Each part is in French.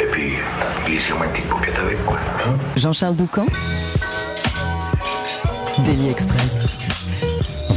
Et puis, glissez-moi une petite paupiette avec, quoi. Hein. Jean-Charles Doucan Daily Express.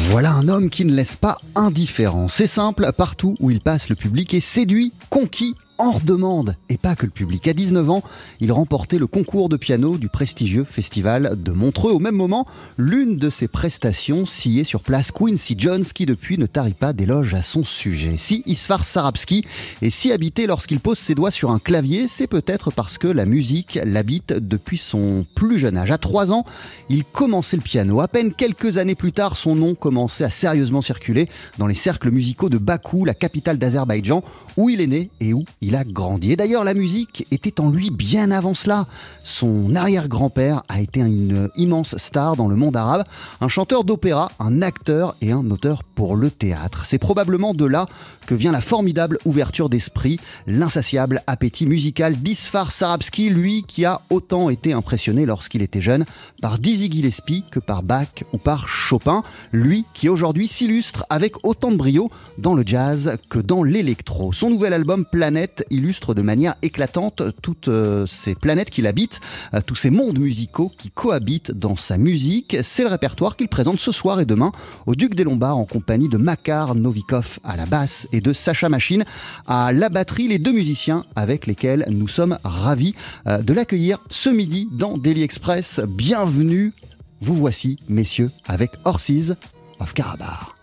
Voilà un homme qui ne laisse pas indifférent. C'est simple, partout où il passe, le public est séduit, conquis, hors demande, et pas que le public. À 19 ans, il remportait le concours de piano du prestigieux festival de Montreux. Au même moment, l'une de ses prestations sciait sur place Quincy Jones, qui depuis ne tarit pas d'éloges à son sujet. Si Isfar Sarabski est si habité lorsqu'il pose ses doigts sur un clavier, c'est peut-être parce que la musique l'habite depuis son plus jeune âge. À 3 ans, il commençait le piano. À peine quelques années plus tard, son nom commençait à sérieusement circuler dans les cercles musicaux de Bakou, la capitale d'Azerbaïdjan, où il est né et où il a grandi. Et d'ailleurs, la musique était en lui bien avant cela. Son arrière-grand-père a été une immense star dans le monde arabe, un chanteur d'opéra, un acteur et un auteur pour le théâtre. C'est probablement de là que vient la formidable ouverture d'esprit, l'insatiable appétit musical d'Isfar Sarabski, lui qui a autant été impressionné lorsqu'il était jeune par Dizzy Gillespie que par Bach ou par Chopin, lui qui aujourd'hui s'illustre avec autant de brio dans le jazz que dans l'électro. Son nouvel album Planète illustre de manière éclatante toutes euh, ces planètes qu'il habite, euh, tous ces mondes musicaux qui cohabitent dans sa musique. C'est le répertoire qu'il présente ce soir et demain au Duc des Lombards en compagnie de Makar Novikov à la basse et de Sacha Machine à la batterie, les deux musiciens avec lesquels nous sommes ravis euh, de l'accueillir ce midi dans Daily Express. Bienvenue, vous voici messieurs avec Horses of Karabar.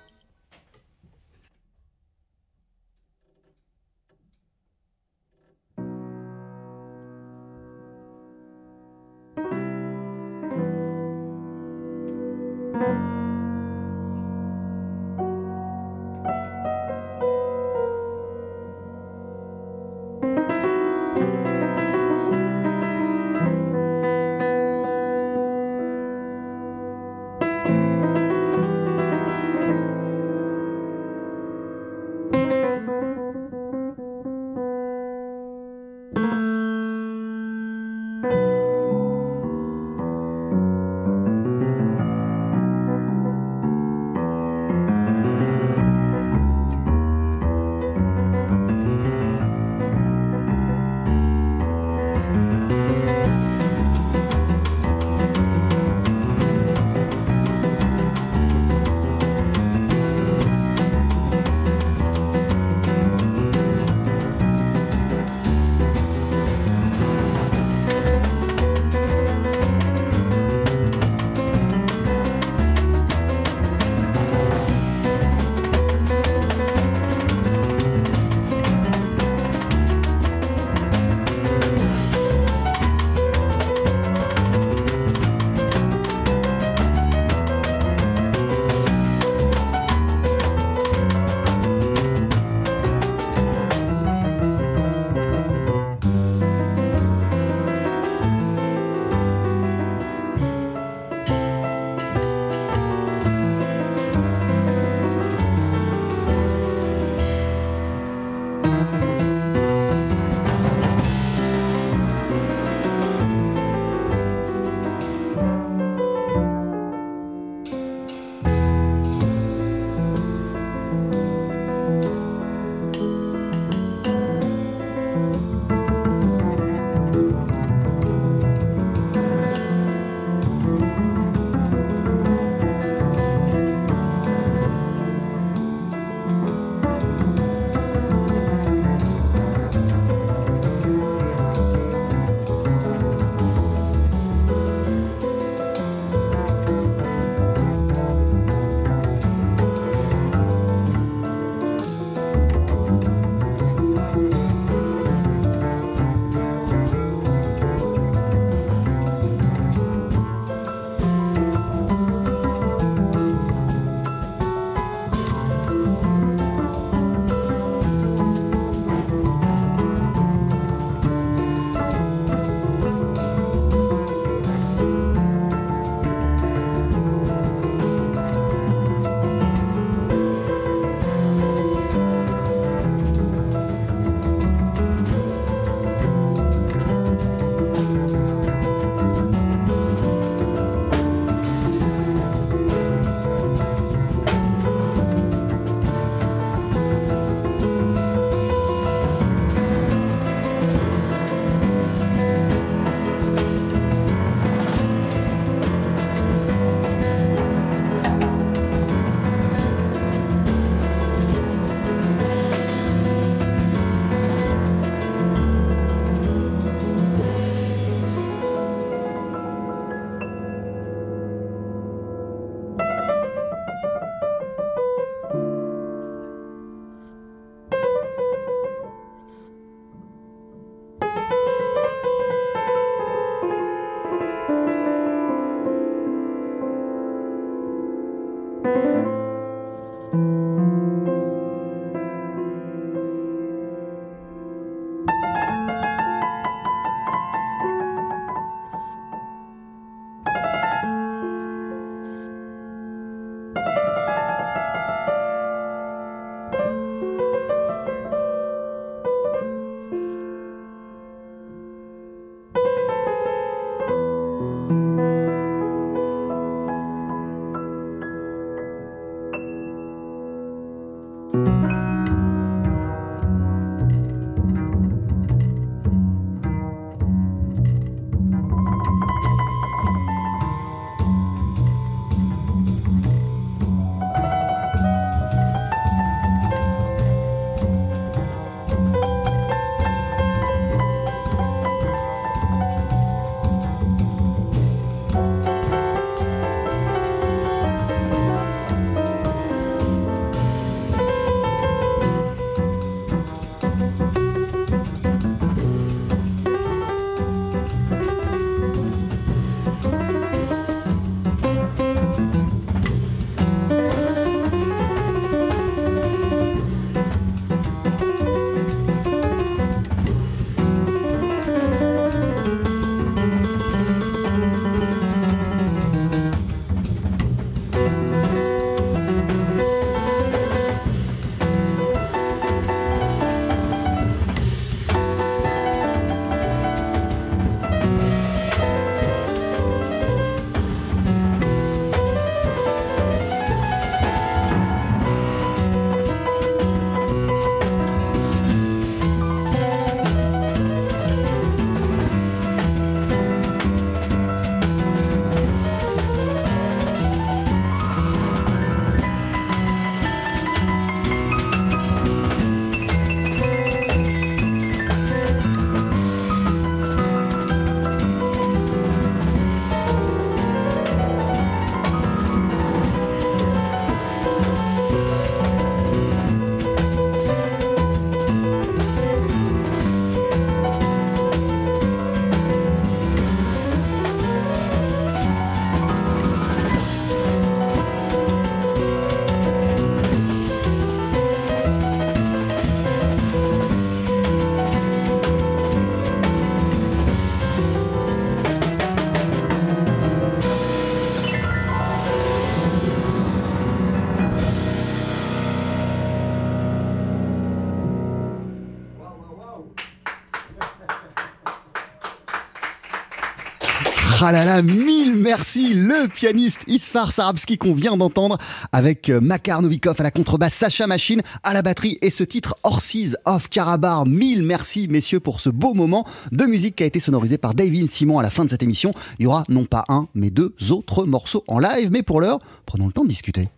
Là, mille merci, le pianiste Isfar Sarabski qu'on vient d'entendre avec euh, Makar Novikov à la contrebasse, Sacha Machine à la batterie et ce titre Horses of Karabar. Mille merci messieurs pour ce beau moment de musique qui a été sonorisé par David Simon à la fin de cette émission. Il y aura non pas un, mais deux autres morceaux en live, mais pour l'heure, prenons le temps de discuter.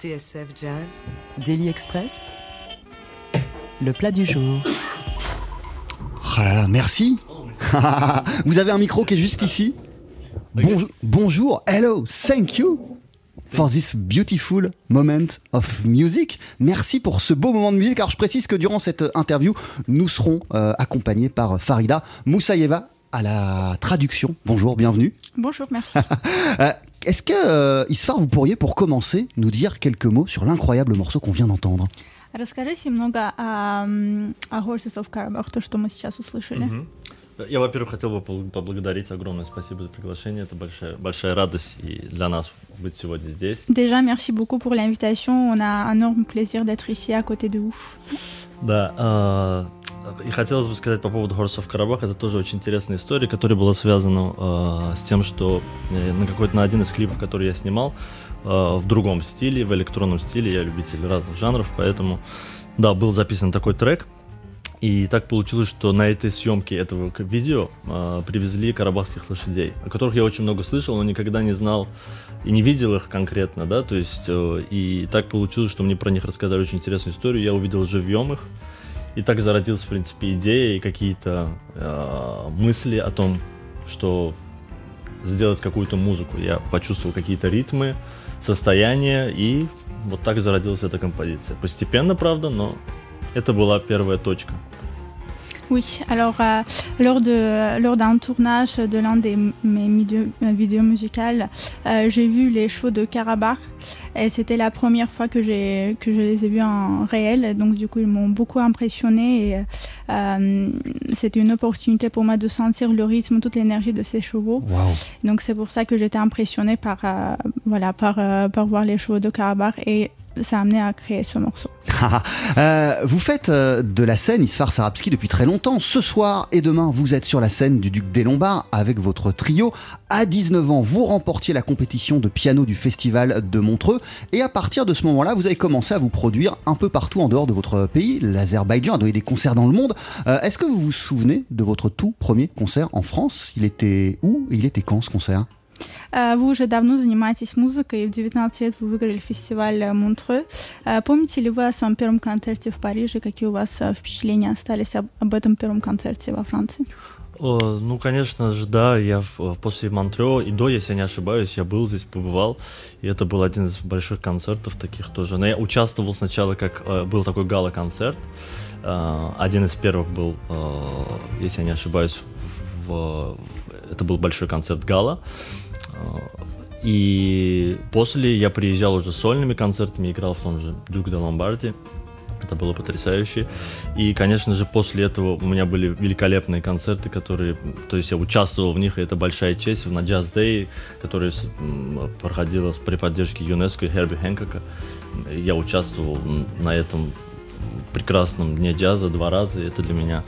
TSF Jazz, Daily Express, le plat du jour. Ah là là, merci. Vous avez un micro qui est juste ici? Bon- bonjour, hello, thank you for this beautiful moment of music. Merci pour ce beau moment de musique. Alors je précise que durant cette interview, nous serons euh, accompagnés par Farida Moussaïeva à la traduction. Bonjour, bienvenue. Bonjour, merci. Euh, Est-ce que, euh, Isfar, vous pourriez pour commencer nous dire quelques mots sur l'incroyable morceau qu'on vient d'entendre Расскажите немного о, м, о Horses of Karabakh, то, что мы сейчас услышали. Мгм. Я, во-первых, хотел бы поблагодарить огромное спасибо за приглашение. Это большая, большая радость и для нас быть сегодня здесь. Déjà, merci beaucoup pour l'invitation. On a un énorme plaisir d'être ici à côté de vous. Да, а, и хотелось бы сказать по поводу Horse of Karabakh, это тоже очень интересная история, которая была связана а, с тем, что э, на какой-то на один из клипов, который я снимал, а, в другом стиле, в электронном стиле, я любитель разных жанров, поэтому, да, был записан такой трек, и так получилось, что на этой съемке этого видео а, привезли карабахских лошадей, о которых я очень много слышал, но никогда не знал и не видел их конкретно, да, то есть э, и так получилось, что мне про них рассказали очень интересную историю, я увидел живьем их, и так зародилась, в принципе, идея и какие-то э, мысли о том, что сделать какую-то музыку. Я почувствовал какие-то ритмы, состояния, и вот так зародилась эта композиция. Постепенно, правда, но это была первая точка. Oui, alors euh, lors de lors d'un tournage de l'un des m- mes vidéos, euh, vidéos musicales, euh, j'ai vu les chevaux de Karabakh et c'était la première fois que j'ai que je les ai vus en réel. Donc du coup, ils m'ont beaucoup impressionné et euh, c'était une opportunité pour moi de sentir le rythme, toute l'énergie de ces chevaux. Waouh Donc c'est pour ça que j'étais impressionnée par euh, voilà par euh, par voir les chevaux de Karabakh et ça a amené à créer ce morceau. Euh, vous faites euh, de la scène Isfar Sarabski depuis très longtemps. Ce soir et demain, vous êtes sur la scène du Duc des Lombards avec votre trio. À 19 ans, vous remportiez la compétition de piano du Festival de Montreux. Et à partir de ce moment-là, vous avez commencé à vous produire un peu partout en dehors de votre pays, l'Azerbaïdjan, à donner des concerts dans le monde. Euh, Est-ce que vous vous souvenez de votre tout premier concert en France? Il était où? Et il était quand ce concert? Вы уже давно занимаетесь музыкой, и в 19 лет вы выиграли фестиваль э, Монтрeux. Э, Помните ли вы о своем первом концерте в Париже? Какие у вас э, впечатления остались об, об этом первом концерте во Франции? Ну, конечно же, да, я после Монтрео и до, если я не ошибаюсь, я был здесь, побывал, и это был один из больших концертов таких тоже. Но я участвовал сначала, как э, был такой гала-концерт, Э, один из первых был, э, если я не ошибаюсь, в- это был большой концерт гала. И после я приезжал уже сольными концертами, играл в том же Дюк де Ломбарди. Это было потрясающе. И, конечно же, после этого у меня были великолепные концерты, которые, то есть я участвовал в них, и это большая честь на Jazz Day, который проходила при поддержке ЮНЕСКО и Херби Хэнкока. Я участвовал на этом прекрасном дне джаза два раза, и это для меня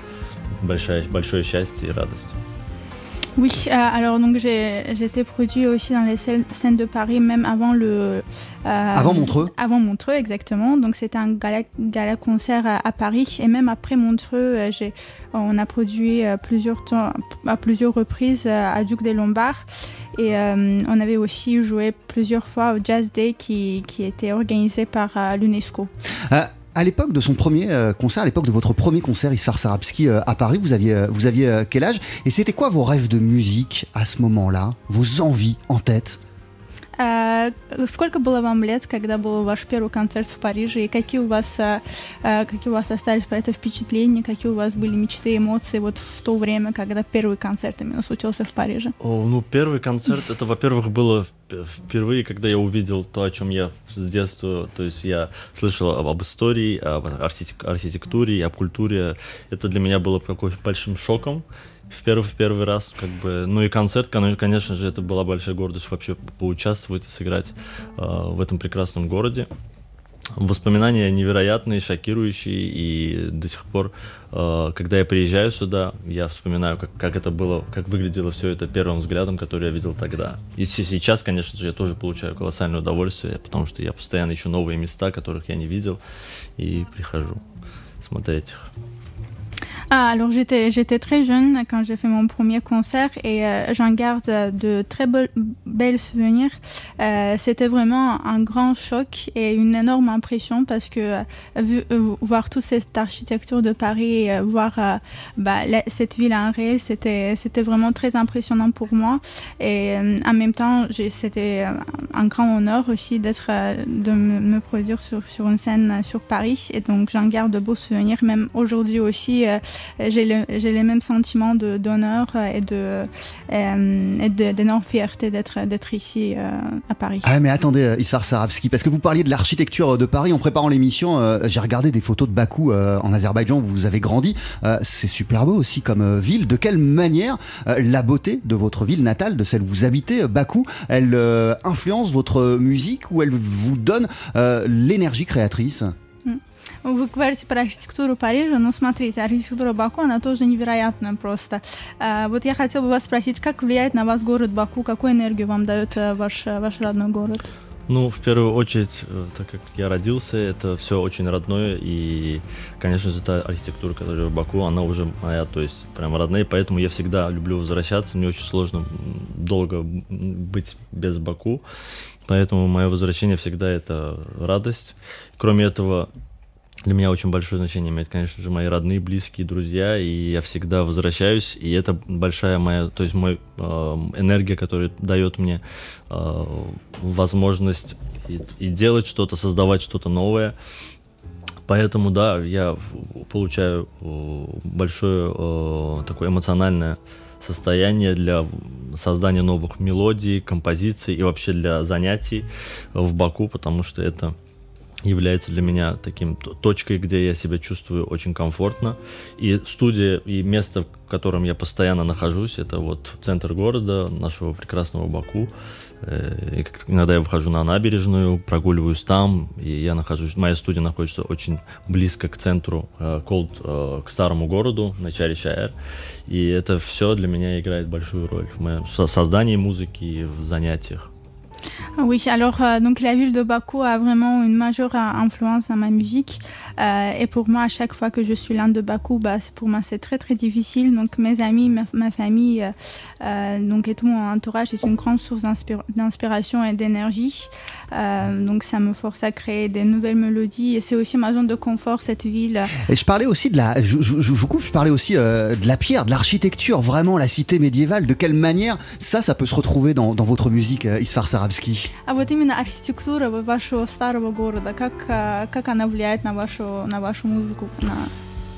большое, большое счастье и радость. Oui, euh, alors donc été produit aussi dans les scènes de Paris, même avant le. euh, Avant Montreux Avant Montreux, exactement. Donc c'était un gala, gala concert à, à Paris. Et même après Montreux, euh, on a produit plusieurs temps, à plusieurs reprises à Duc des Lombards. Et euh, on avait aussi joué plusieurs fois au Jazz Day qui, qui était organisé par l'UNESCO. À l'époque de son premier euh, concert, à l'époque de votre premier concert Isfar Sarabski euh, à Paris, vous aviez, euh, vous aviez quel âge? Et c'était quoi vos rêves de musique à ce moment-là? Vos envies en tête? Э, Сколько было вам лет, когда был ваш первый концерт в Париже, и какие у вас, э, э, какие у вас остались про это впечатления, какие у вас были мечты, эмоции вот в то время, когда первый концерт именно случился в Париже? О, ну, первый концерт, это, во-первых, было вп- впервые, когда я увидел то, о чем я с детства, то есть я слышал об, об истории, об архитек- архитектуре, об культуре. Это для меня было какой большим шоком в первый, в первый раз, как бы, ну и концерт, кон- конечно же, это была большая гордость вообще поучаствовать и сыграть э, в этом прекрасном городе. воспоминания невероятные, шокирующие, и до сих пор, э, когда я приезжаю сюда, я вспоминаю, как, как это было, как выглядело все это первым взглядом, который я видел тогда. И сейчас, конечно же, я тоже получаю колоссальное удовольствие, потому что я постоянно ищу новые места, которых я не видел, и прихожу смотреть их. Ah, alors j'étais, j'étais très jeune quand j'ai fait mon premier concert et euh, j'en garde de très belles souvenirs. Euh, c'était vraiment un grand choc et une énorme impression parce que euh, vu, voir toute cette architecture de Paris et voir bah, cette ville en réel, c'était, c'était vraiment très impressionnant pour moi. Et en même temps, c'était un grand honneur aussi d'être, de me produire sur, sur une scène sur Paris. Et donc j'en garde de beaux souvenirs, même aujourd'hui aussi. J'ai le, les mêmes sentiments d'honneur et euh, d'énorme fierté d'être ici euh, à Paris. Ah mais attendez, euh, Isfar Sarabski, parce que vous parliez de l'architecture de Paris en préparant l'émission. J'ai regardé des photos de Bakou en Azerbaïdjan où vous avez grandi. C'est super beau aussi comme ville. De quelle manière la beauté de votre ville natale, de celle où vous habitez, Bakou, elle influence votre musique ou elle vous donne l'énergie créatrice? Вы говорите про архитектуру Парижа, но смотрите, архитектура Баку, она тоже невероятная просто. Вот я хотела бы вас спросить, как влияет на вас город Баку, какую энергию вам дает ваш, ваш родной город? Ну, в первую очередь, э, так как я родился, это все очень родное, и, конечно же, та архитектура, которая в Баку, она уже моя, то есть прям родная, поэтому я всегда люблю возвращаться, мне очень сложно долго быть без Баку, поэтому мое возвращение всегда это радость. Кроме этого, для меня очень большое значение имеет, конечно же, мои родные, близкие, друзья, и я всегда возвращаюсь, и это большая моя, то есть мой э, энергия, которая дает мне э, возможность и, и делать что-то, создавать что-то новое. Поэтому, да, я получаю э, большое э, такое эмоциональное состояние для создания новых мелодий, композиций и вообще для занятий в Баку, потому что это является для меня таким точкой, где я себя чувствую очень комфортно. И студия, и место, в котором я постоянно нахожусь, это вот центр города, нашего прекрасного Баку. Э, и иногда я выхожу на набережную, прогуливаюсь там, и я нахожусь, моя студия находится очень близко к центру, э, э, к старому городу, на Чари Шаэр. И это все для меня играет большую роль в моем создании музыки и в занятиях. Oui, alors euh, donc la ville de Bakou a vraiment une majeure influence dans ma musique euh, et pour moi à chaque fois que je suis loin de Bakou, bah, pour moi c'est très très difficile. Donc mes amis, ma, famille, euh, donc et tout mon entourage est une grande source d'inspiration et d'énergie. donc ça me force à créer des nouvelles mélodies et c'est aussi ma zone de confort cette ville. Et je parlais aussi de la, je, vous coupe, je parlais aussi de la pierre, de l'architecture, vraiment la cité médiévale. De quelle manière ça, ça peut se retrouver dans, dans votre musique, Isfar Sarab А вот именно архитектура вашего старого города, как, как она влияет на вашу, на вашу музыку, на,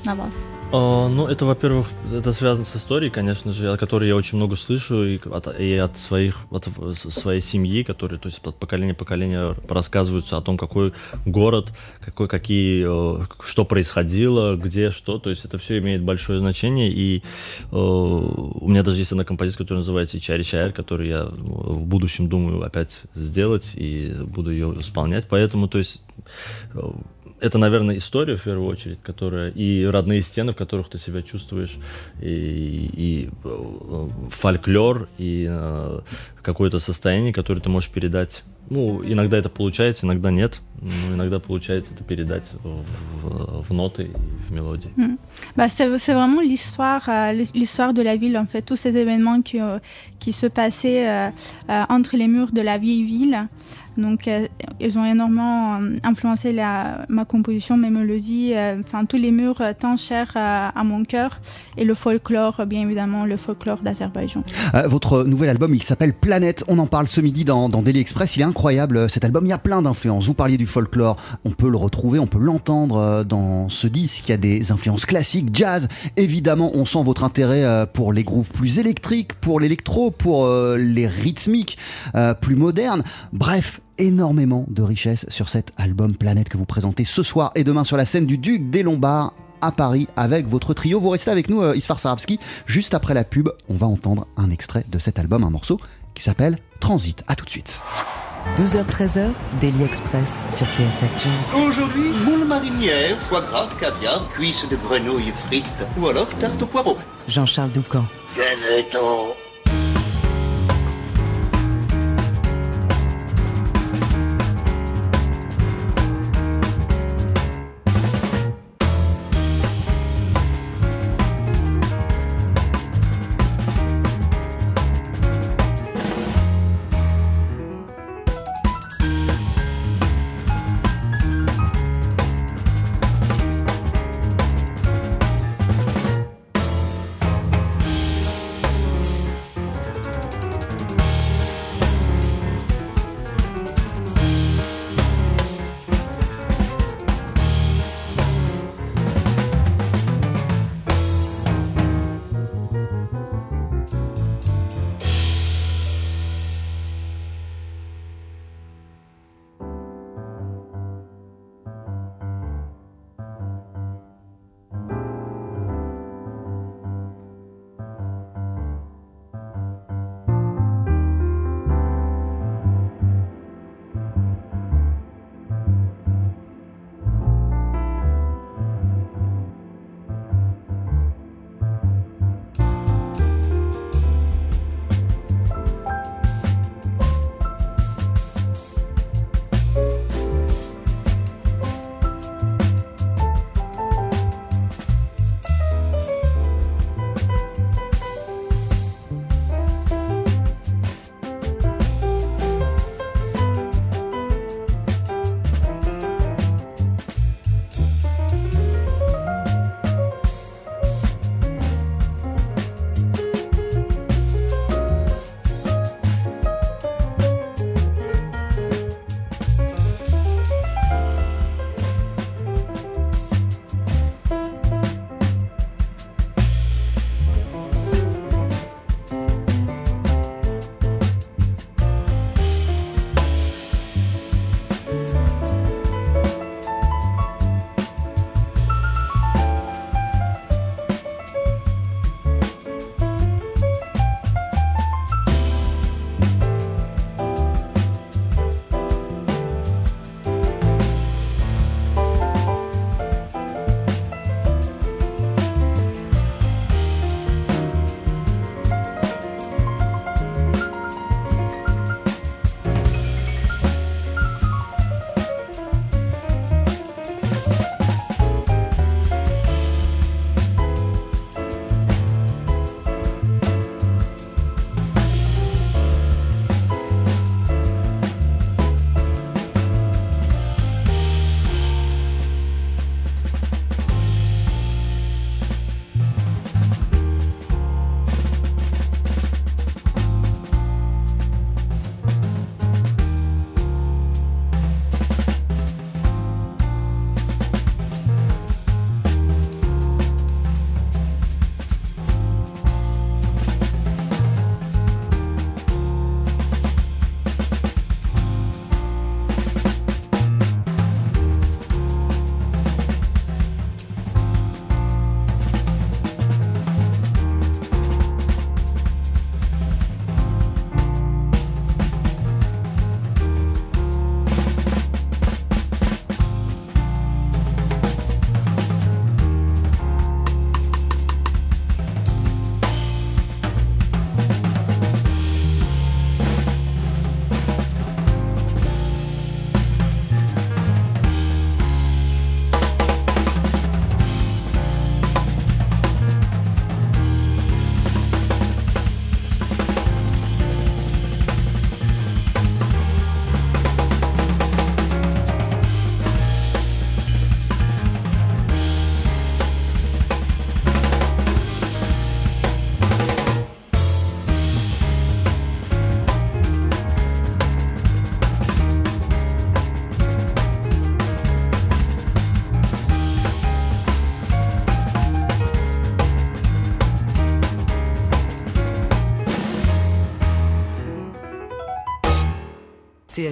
на вас? А, ну, это, во-первых, это связано с историей, конечно же, о которой я очень много слышу и от, и от своих, от своей семьи, которые, то есть от поколения поколения рассказываются о том, какой город, какой, какие, э, что происходило, где, что, то есть это все имеет большое значение, и э, у меня даже есть одна композиция, которая называется Чари Чайр, которую я в будущем думаю опять сделать и буду ее исполнять, поэтому, то есть э, это, наверное, история в первую очередь, которая и родные стены, в которых ты себя чувствуешь, и, и э, фольклор, и э, какое-то состояние, которое ты можешь передать. Ну, иногда это получается, иногда нет. Но иногда получается это передать в, в, в ноты и в мélodie. Mm. Bah, c'est vraiment l'histoire euh, l'histoire de la ville, en fait, tous ces événements qui, euh, qui se passaient euh, euh, entre les murs de la vieille ville. Donc, euh, ils ont énormément influencé ma composition, mes mélodies, enfin tous les murs tant chers à mon cœur et le folklore, bien évidemment, le folklore d'Azerbaïdjan. votre nouvel album, il s'appelle Planète. On en parle ce midi dans, dans Daily Express. Il est incroyable cet album. Il y a plein d'influences. Vous parliez du folklore. On peut le retrouver, on peut l'entendre dans ce disque. Il y a des influences classiques, jazz. Évidemment, on sent votre intérêt pour les grooves plus électriques, pour l'électro, pour les rythmiques plus modernes. Bref, énormément de richesse sur cet album Planète que vous présentez ce soir et demain sur la scène du Duc des Lombards à Paris avec votre trio. Vous restez avec nous, euh, Isfar Sarabski. Juste après la pub, on va entendre un extrait de cet album, un morceau qui s'appelle Transit. A tout de suite. 12h-13h, Daily Express sur TSF Jazz. Aujourd'hui, moule marinière, foie gras, caviar, cuisses de grenouille frites ou alors tarte au poireau. Jean-Charles Doucan. Que veut-on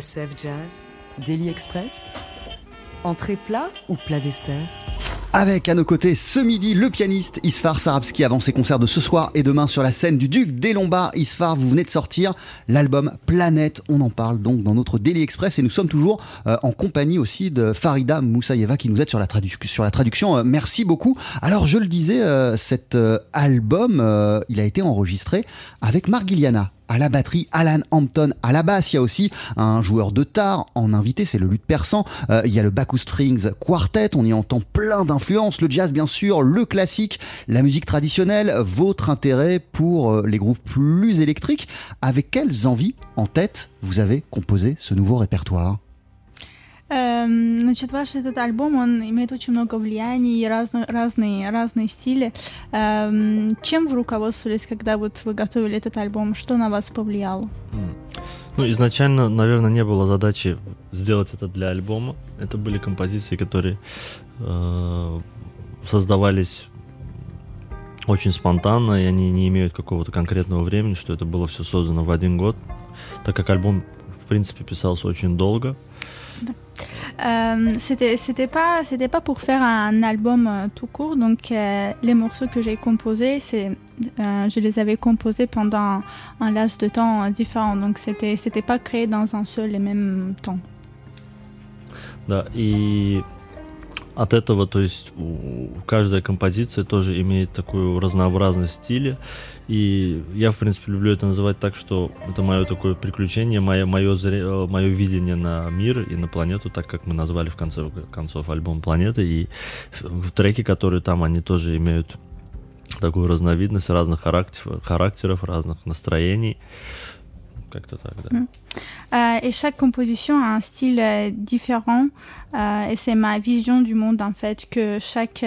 TSF Jazz, Daily Express, entrée plat ou plat dessert? Avec à nos côtés ce midi le pianiste Isfar Sarabski avant ses concerts de ce soir et demain sur la scène du Duc des Lombards. Isfar, vous venez de sortir l'album Planète. On en parle donc dans notre Daily Express et nous sommes toujours euh, en compagnie aussi de Farida Moussaïeva qui nous aide sur la, traduction. Euh, merci beaucoup. Alors je le disais, euh, cet album, il a été enregistré avec Margiliana à la batterie, Alan Hampton à la basse. Il y a aussi un joueur de tar en invité, c'est le luth persan. Euh, il y a le Baku Strings Quartet, on y entend plein d'influences. Le jazz, bien sûr, le classique, la musique traditionnelle. Votre intérêt pour euh, les groupes plus électriques. Avec quelles envies en tête vous avez composé ce nouveau répertoire? Эм, значит, ваш этот альбом, он имеет очень много влияний, разно, разные, разные стили. Эм, чем вы руководствовались, когда вот вы готовили этот альбом? Что на вас повлияло? Ну, изначально, наверное, не было задачи сделать это для альбома. Это были композиции, которые э, создавались очень спонтанно, и они не имеют какого-то конкретного времени, что это было все создано в один год, так как альбом, в принципе, писался очень долго. Euh, c'était c'était pas c'était pas pour faire un album euh, tout court donc euh, les morceaux que j'ai composés c'est je les avais composés pendant un laps de temps différent donc c'était c'était pas créé dans un seul et même temps. Да, и От этого, то есть каждая композиция тоже имеет такую разнообразность стиля. И я, в принципе, люблю это называть так, что это мое такое приключение, мое, мое, зре... мое видение на мир и на планету, так как мы назвали в конце концов альбом «Планета». И треки, которые там, они тоже имеют такую разновидность разных характеров, характеров разных настроений. Как-то так, да. Euh, et chaque composition a un style euh, différent euh, et c'est ma vision du monde en fait que chaque,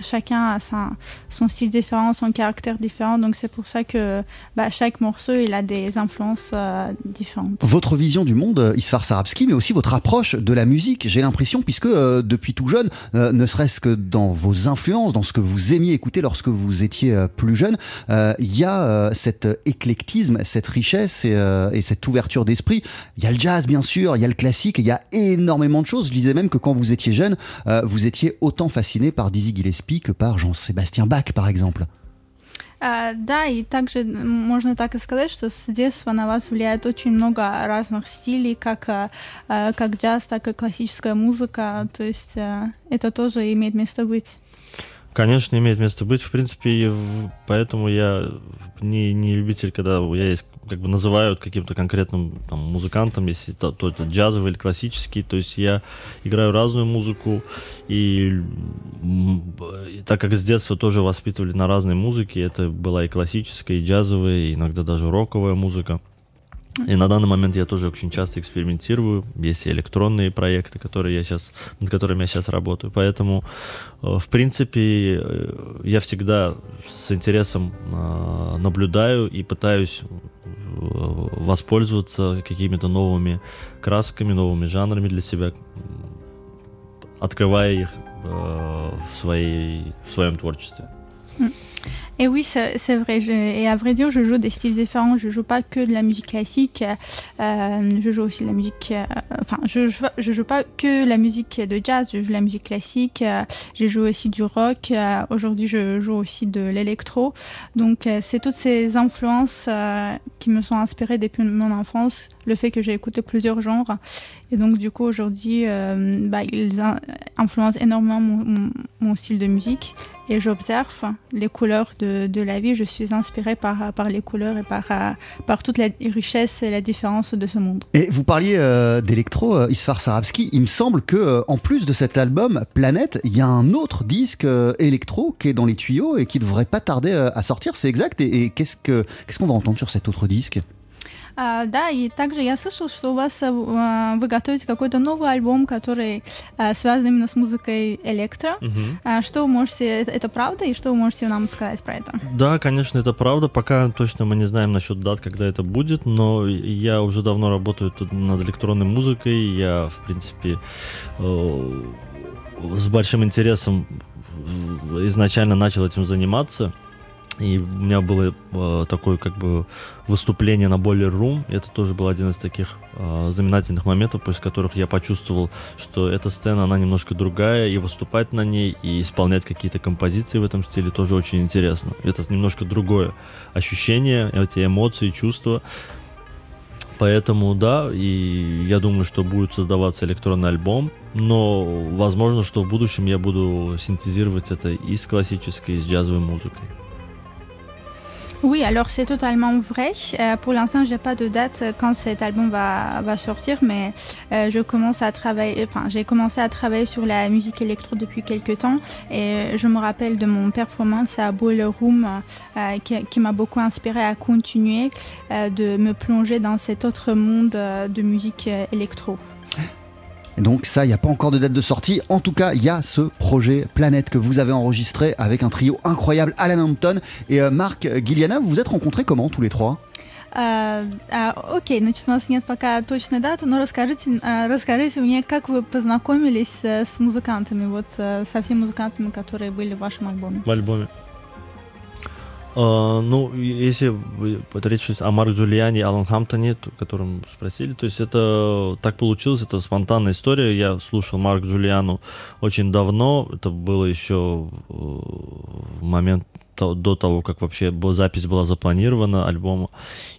chacun a son style différent, son caractère différent donc c'est pour ça que bah, chaque morceau il a des influences différentes. Votre vision du monde, Isfar Sarabski, mais aussi votre approche de la musique, j'ai l'impression puisque depuis tout jeune, ne serait-ce que dans vos influences, dans ce que vous aimiez écouter lorsque vous étiez plus jeune, il y a cet éclectisme, cette richesse et, et cette ouverture d'esprit. Il y a le jazz, bien sûr, il y a le classique, il y a énormément de choses. Je disais même que quand vous étiez jeune, euh, vous étiez autant fasciné par Dizzy Gillespie que par Jean-Sébastien Bach, par exemple. А, да, и также можно так и сказать, что с детства на вас влияет очень много разных стилей, как, а, как джаз, так и классическая музыка. То есть а, это тоже имеет место быть. Конечно, имеет место быть. В принципе, поэтому я не, не любитель, когда я есть, как бы называют каким-то конкретным там, музыкантом, если то, то это джазовый или классический. То есть я играю разную музыку, и, и так как с детства тоже воспитывали на разной музыке, это была и классическая, и джазовая, и иногда даже роковая музыка. И на данный момент я тоже очень часто экспериментирую. Есть и электронные проекты, которые я сейчас, над которыми я сейчас работаю. Поэтому, э, в принципе, э, я всегда с интересом э, наблюдаю и пытаюсь воспользоваться какими-то новыми красками, новыми жанрами для себя, открывая их в, своей, в своем творчестве. Et oui, c'est vrai. et à vrai dire, je joue des styles différents. Je joue pas que de la musique classique. Euh, je joue aussi de la musique. Euh, enfin, je, je, joue pas que la musique de jazz. Je joue la musique classique. Euh, j'ai joué aussi du rock. Aujourd'hui, je joue aussi de l'électro. Donc, c'est toutes ces influences qui me sont inspirées depuis mon enfance. Le fait que j'ai écouté plusieurs genres. Et donc, du coup, aujourd'hui, bah, ils influencent énormément mon style de musique. Et j'observe les couleurs de de, la vie, je suis inspirée par, les couleurs et par, par toute la richesse et la différence de ce monde. Et vous parliez euh, d'électro, euh, Isfar Sarabski. Il me semble que euh, en plus de cet album Planète, il y a un autre disque électro qui est dans les tuyaux et qui devrait pas tarder à sortir. C'est exact. Et, et qu'est-ce que qu'est-ce qu'on va entendre sur cet autre disque? А, да, и также я слышал, что у вас а, вы готовите какой-то новый альбом, который а, связан именно с музыкой электро. Угу. А, что вы можете, это правда, и что вы можете нам сказать про это? Да, конечно, это правда. Пока точно мы не знаем насчет дат, когда это будет, но я уже давно работаю тут над электронной музыкой. Я, в принципе, э, с большим интересом изначально начал этим заниматься. И у меня было э, такое как бы выступление на Boiler Room. Это тоже был один из таких э, знаменательных моментов, после которых я почувствовал, что эта сцена, она немножко другая, и выступать на ней, и исполнять какие-то композиции в этом стиле тоже очень интересно. Это немножко другое ощущение, эти эмоции, чувства. Поэтому да, и я думаю, что будет создаваться электронный альбом, но возможно, что в будущем я буду синтезировать это и с классической, и с джазовой музыкой. Oui, alors c'est totalement vrai. Euh, pour l'instant, j'ai pas de date quand cet album va, sortir, mais euh, je commence à travailler. J'ai commencé à travailler sur la musique électro depuis quelques temps, et je me rappelle de mon performance à Boiler Room euh, qui, m'a beaucoup inspiré à continuer de me plonger dans cet autre monde de musique électro. Et donc ça, il n'y a pas encore de date de sortie. En tout cas, il y a ce projet Planète que vous avez enregistré avec un trio incroyable, Alan Hampton et euh, Marc Gilliana. Vous vous êtes rencontrés comment tous les trois А, а, окей, значит, у нас нет пока точной даты, но расскажите, а, расскажите мне, как вы познакомились э, с музыкантами, вот э, со всеми музыкантами, которые были в вашем альбоме. В альбоме. А, ну, если речь идет о Марк Джулиане и Алан Хамптоне, котором спросили, то есть это так получилось, это спонтанная история. Я слушал Марк Джулиану очень давно, это было еще э, в момент до того, как вообще запись была запланирована альбома.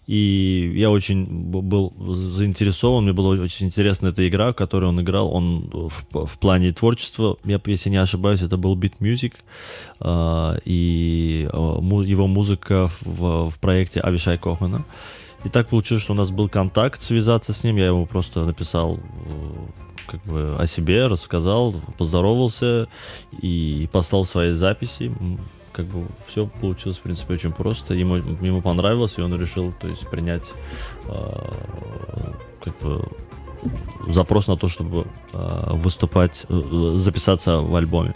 И я очень был заинтересован, мне была очень интересна эта игра, которую он играл. Он в, в плане творчества, я, если не ошибаюсь, это был Beat Music, а, и а, его музыка в, в проекте Авишай Кохана. И так получилось, что у нас был контакт связаться с ним, я ему просто написал э, как бы о себе, рассказал, поздоровался и послал свои записи. Как бы все получилось, в принципе, очень просто. Ему, ему понравилось, и он решил, то есть, принять э, как бы запрос на то, чтобы э, выступать, э, записаться в альбоме.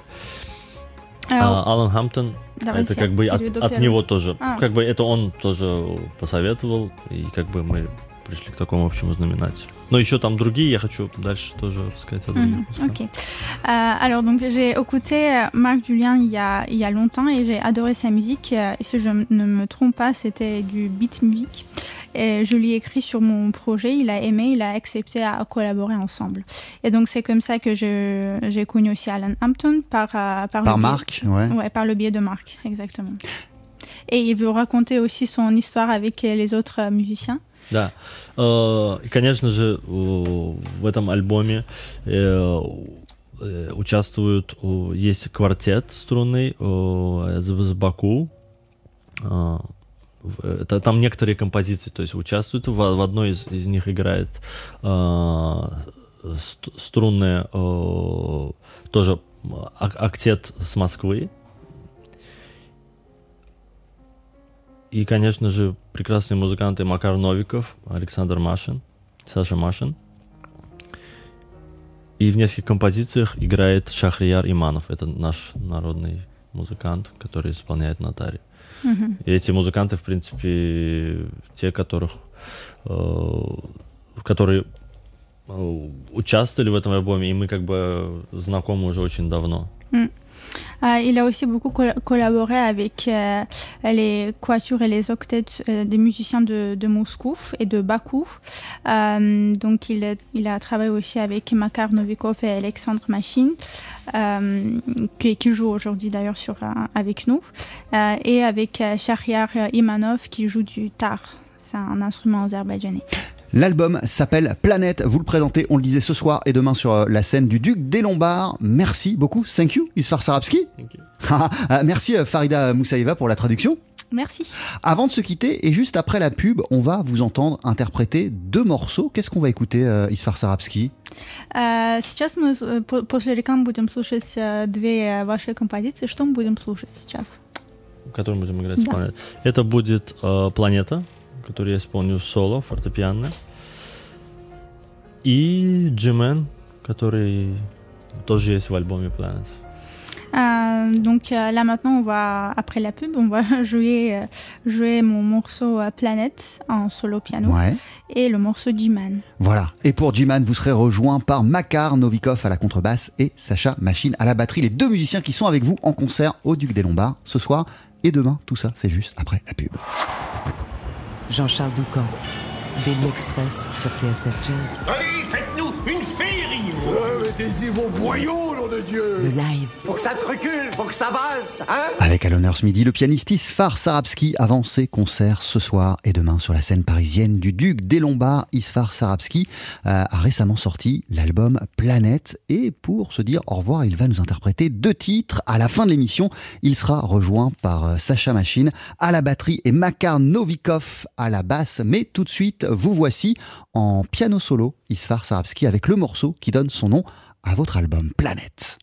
А, Алан Хамптон, это как бы от, от него тоже. А. Как бы это он тоже посоветовал, и как бы мы пришли к такому общему знаменателю. Но еще там другие, я хочу дальше тоже рассказать о других. Mhm, ok. Euh, alors donc j'ai écouté euh, Marc Julien il y a, il y a longtemps et j'ai adoré sa musique. Euh, Et si je m- ne me trompe pas, c'était du beat music. Et je lui ai écrit sur mon projet, il a aimé, il a accepté à collaborer ensemble. Et donc c'est comme ça que je- j'ai connu aussi Alan Hampton par euh, par, le Par biais- Marc, ouais. Ouais, par le biais de Marc, exactement. Et il veut raconter aussi son histoire avec euh, les autres euh, musiciens. Да. Э, И, конечно же, в этом альбоме э, э, участвуют, есть квартет струнный из Баку. Это, там некоторые композиции, то есть участвуют. В, в одной из, из них играет э, ст- струнная э, тоже ак- актет с Москвы. И, конечно же, прекрасные музыканты Макар Новиков, Александр Машин, Саша Машин. И в нескольких композициях играет Шахрияр Иманов. Это наш народный музыкант, который исполняет нотари. Мгм. И эти музыканты, в принципе, те, которых, э, которые э, участвовали в этом альбоме, и мы как бы знакомы уже очень давно. Mm. Euh, il a aussi beaucoup col- collaboré avec euh, les quatuors et les octets euh, des musiciens de, Moscou et de Bakou. Donc il, a travaillé aussi avec Makar Novikov et Alexandre Machine, qui, qui joue aujourd'hui d'ailleurs avec nous, et avec Shahriar Imanov qui joue du tar. C'est un instrument azerbaïdjanais. L'album s'appelle Planète. Vous le présentez, on le disait ce soir et demain sur euh, la scène du Duc des Lombards. Merci beaucoup. Thank you, Isfar Sarabski. Ah, Merci euh, Farida Moussaïva pour la traduction. Merci. Avant de se quitter et juste après la pub, on va vous entendre interpréter deux morceaux. Qu'est-ce qu'on va écouter, euh, Isfar Sarabski Э, Сейчас мы э, по- после рекламы будем слушать э, две ваши композиции. Что мы будем слушать сейчас? которым будем играть Да. «Планета». Это будет э, «Планета», которую я исполню соло, фортепиано. И «Джимен», который тоже есть в альбоме «Planet». Euh, donc euh, là maintenant, on va après la pub, on va jouer euh, jouer mon morceau euh, Planète en solo piano Ouais. et le morceau G-Man. Voilà. Et pour Jiman, vous serez rejoint par Makar Novikov à la contrebasse et Sacha Machine à la batterie. Les deux musiciens qui sont avec vous en concert au Duc des Lombards ce soir et demain. Tout ça, c'est juste après la pub. Jean-Charles Doucan, Daily Express sur TSF Jazz. Vos boyaux, nom de Dieu Le live. Faut que ça te recule, faut que ça avance, hein Avec à l'honneur ce midi le pianiste Isfar Sarabski avant ses concerts ce soir et demain sur la scène parisienne du Duc des Lombards. Isfar Sarabski euh, a récemment sorti l'album Planète et pour se dire au revoir, il va nous interpréter deux titres. À la fin de l'émission, il sera rejoint par euh, Sacha Machine à la batterie et Makar Novikov à la basse. Mais tout de suite, vous voici en piano solo Isfar Sarabski avec le morceau qui donne son nom à votre album Planète.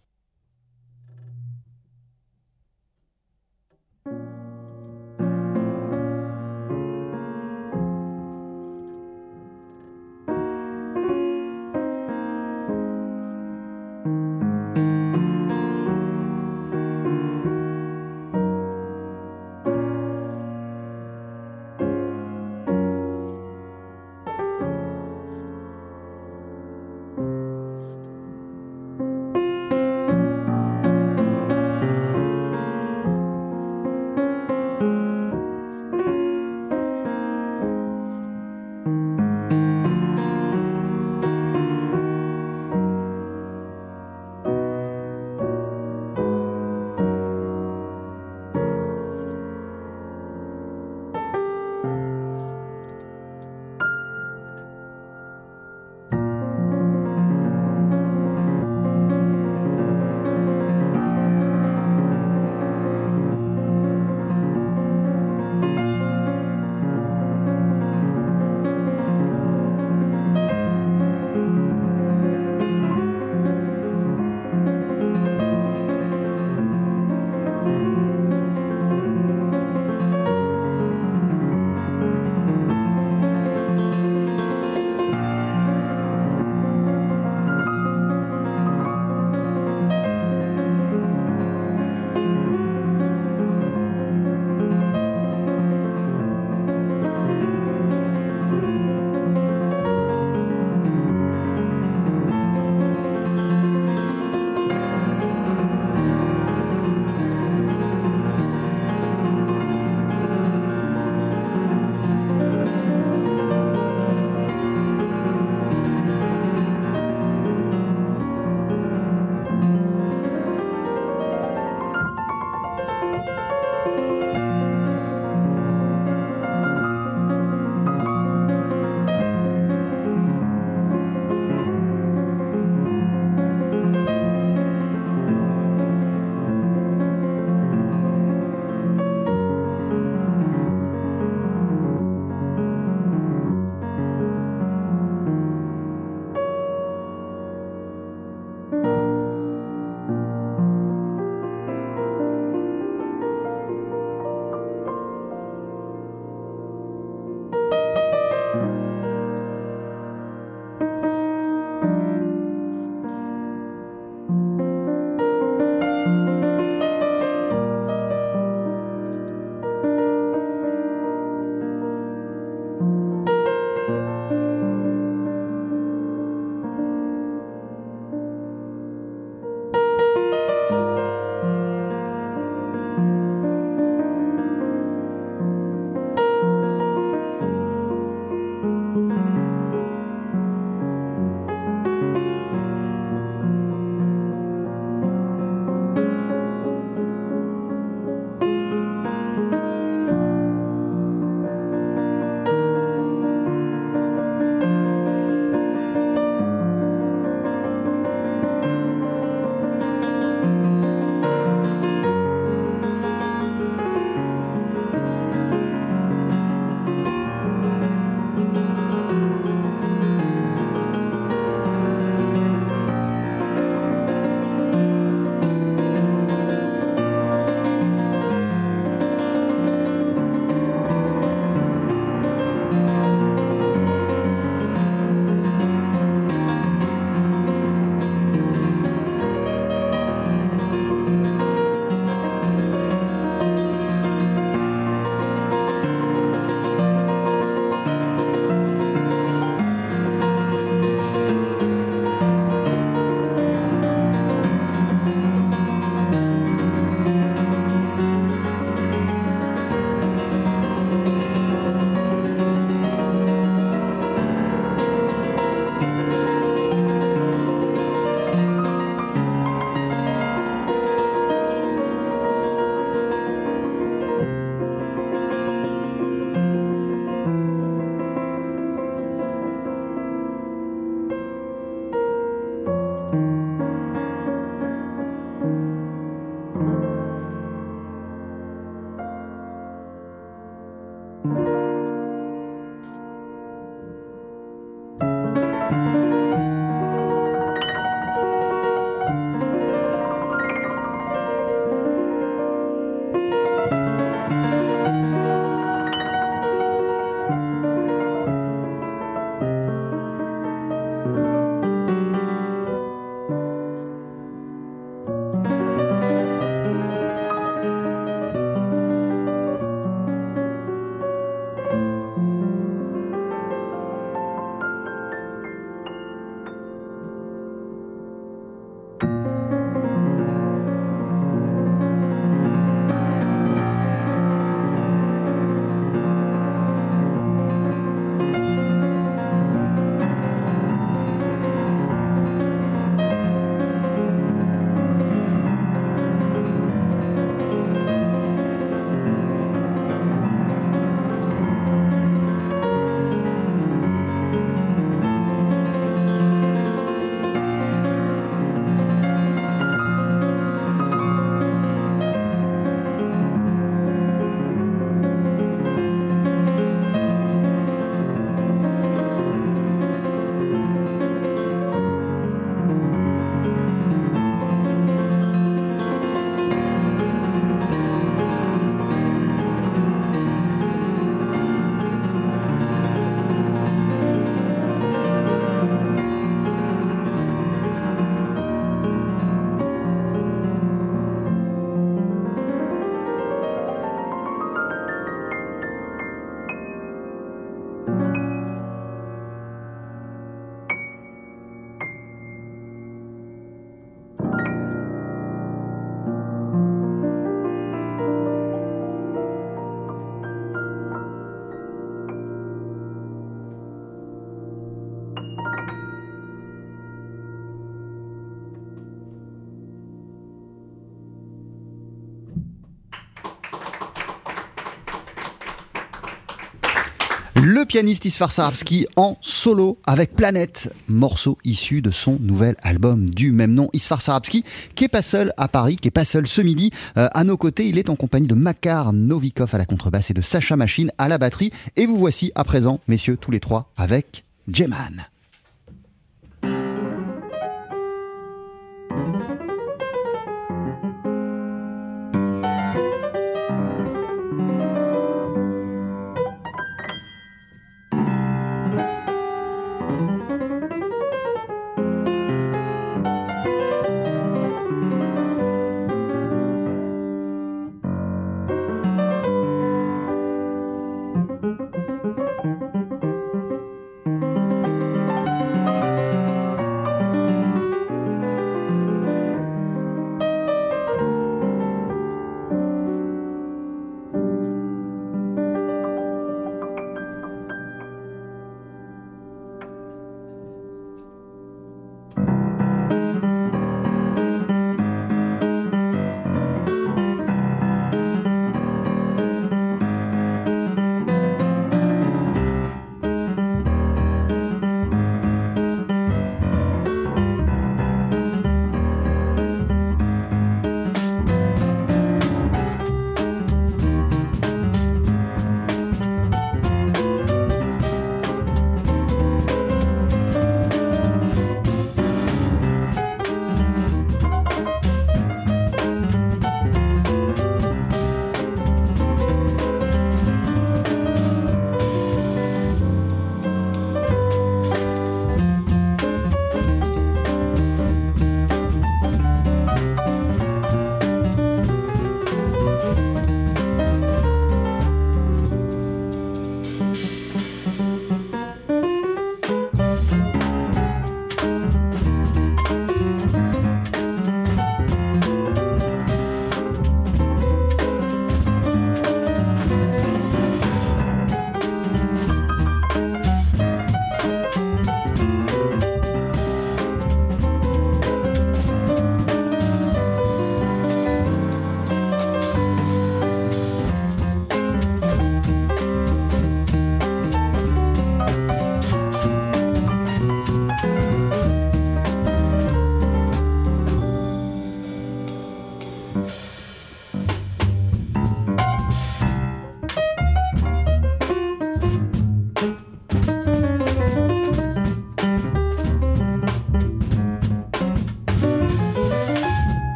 Pianiste Isfar Sarabski en solo avec Planète, morceau issu de son nouvel album du même nom. Isfar Sarabski qui est pas seul à Paris, qui est pas seul ce midi. Euh, à nos côtés, il est en compagnie de Makar Novikov à la contrebasse et de Sacha Machine à la batterie. Et vous voici à présent, messieurs, tous les trois avec Jeman.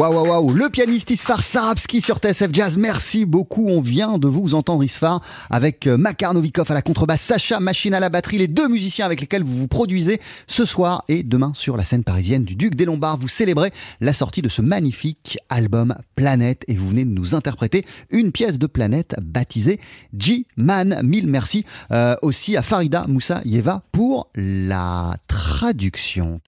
Waouh, waouh, waouh. Le pianiste Isfar Sarabski sur TSF Jazz. Merci beaucoup. On vient de vous entendre Isfar avec euh, Makar Novikov à la contrebasse, Sacha Machine à la batterie, les deux musiciens avec lesquels vous vous produisez ce soir et demain sur la scène parisienne du Duc des Lombards. Vous célébrez la sortie de ce magnifique album Planète et vous venez de nous interpréter une pièce de Planète baptisée G-Man. Mille merci euh, aussi à Farida Moussa Yeva pour la traduction.